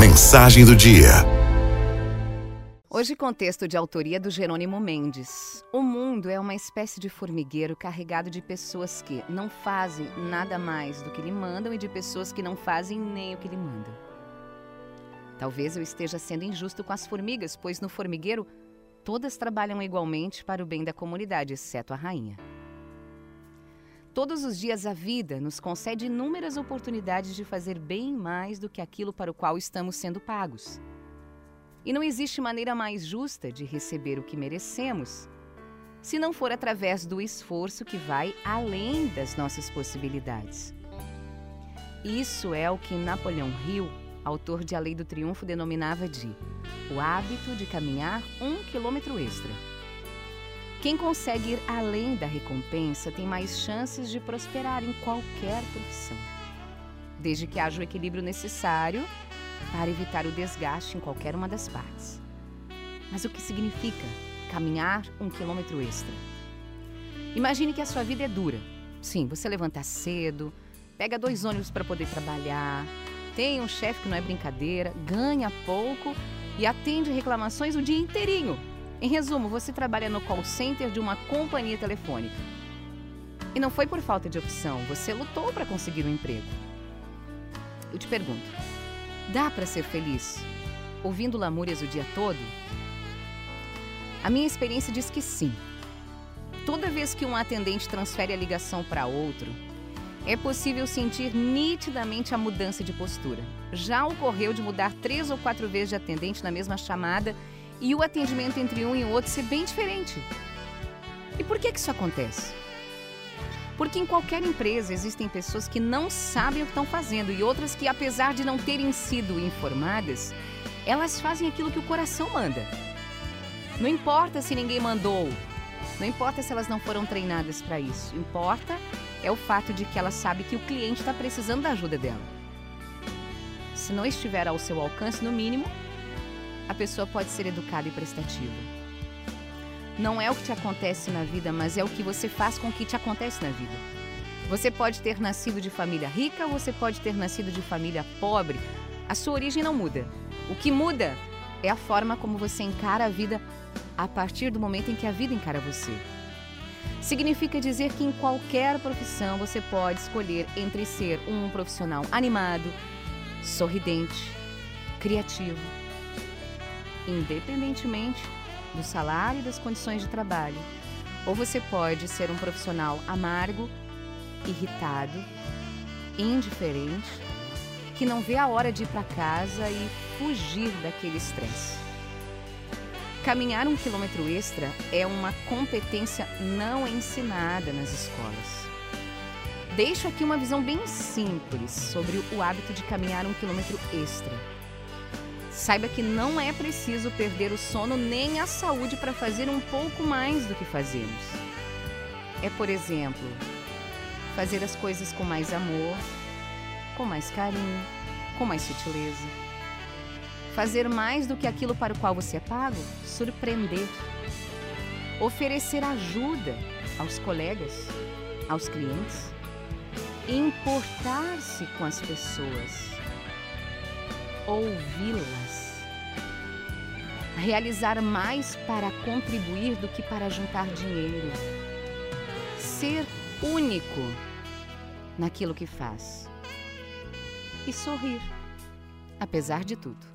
Mensagem do dia. Hoje, contexto de autoria do Jerônimo Mendes. O mundo é uma espécie de formigueiro carregado de pessoas que não fazem nada mais do que lhe mandam e de pessoas que não fazem nem o que lhe mandam. Talvez eu esteja sendo injusto com as formigas, pois no formigueiro todas trabalham igualmente para o bem da comunidade, exceto a rainha. Todos os dias a vida nos concede inúmeras oportunidades de fazer bem mais do que aquilo para o qual estamos sendo pagos. E não existe maneira mais justa de receber o que merecemos, se não for através do esforço que vai além das nossas possibilidades. Isso é o que Napoleão Hill, autor de A Lei do Triunfo, denominava de o hábito de caminhar um quilômetro extra. Quem consegue ir além da recompensa tem mais chances de prosperar em qualquer profissão, desde que haja o equilíbrio necessário para evitar o desgaste em qualquer uma das partes. Mas o que significa caminhar um quilômetro extra? Imagine que a sua vida é dura. Sim, você levanta cedo, pega dois ônibus para poder trabalhar, tem um chefe que não é brincadeira, ganha pouco e atende reclamações o dia inteirinho em resumo, você trabalha no call center de uma companhia telefônica. E não foi por falta de opção, você lutou para conseguir um emprego. Eu te pergunto: dá para ser feliz ouvindo lamúrias o dia todo? A minha experiência diz que sim. Toda vez que um atendente transfere a ligação para outro, é possível sentir nitidamente a mudança de postura. Já ocorreu de mudar três ou quatro vezes de atendente na mesma chamada e o atendimento entre um e o outro ser bem diferente. E por que, que isso acontece? Porque em qualquer empresa existem pessoas que não sabem o que estão fazendo e outras que, apesar de não terem sido informadas, elas fazem aquilo que o coração manda. Não importa se ninguém mandou, não importa se elas não foram treinadas para isso, importa é o fato de que ela sabe que o cliente está precisando da ajuda dela. Se não estiver ao seu alcance, no mínimo, a pessoa pode ser educada e prestativa. Não é o que te acontece na vida, mas é o que você faz com o que te acontece na vida. Você pode ter nascido de família rica ou você pode ter nascido de família pobre. A sua origem não muda. O que muda é a forma como você encara a vida a partir do momento em que a vida encara você. Significa dizer que em qualquer profissão você pode escolher entre ser um profissional animado, sorridente, criativo, independentemente do salário e das condições de trabalho. Ou você pode ser um profissional amargo, irritado, indiferente, que não vê a hora de ir para casa e fugir daquele estresse. Caminhar um quilômetro extra é uma competência não ensinada nas escolas. Deixo aqui uma visão bem simples sobre o hábito de caminhar um quilômetro extra. Saiba que não é preciso perder o sono nem a saúde para fazer um pouco mais do que fazemos. É, por exemplo, fazer as coisas com mais amor, com mais carinho, com mais sutileza. Fazer mais do que aquilo para o qual você é pago, surpreender. Oferecer ajuda aos colegas, aos clientes. Importar-se com as pessoas ouvi-las. Realizar mais para contribuir do que para juntar dinheiro. Ser único naquilo que faz. E sorrir, apesar de tudo.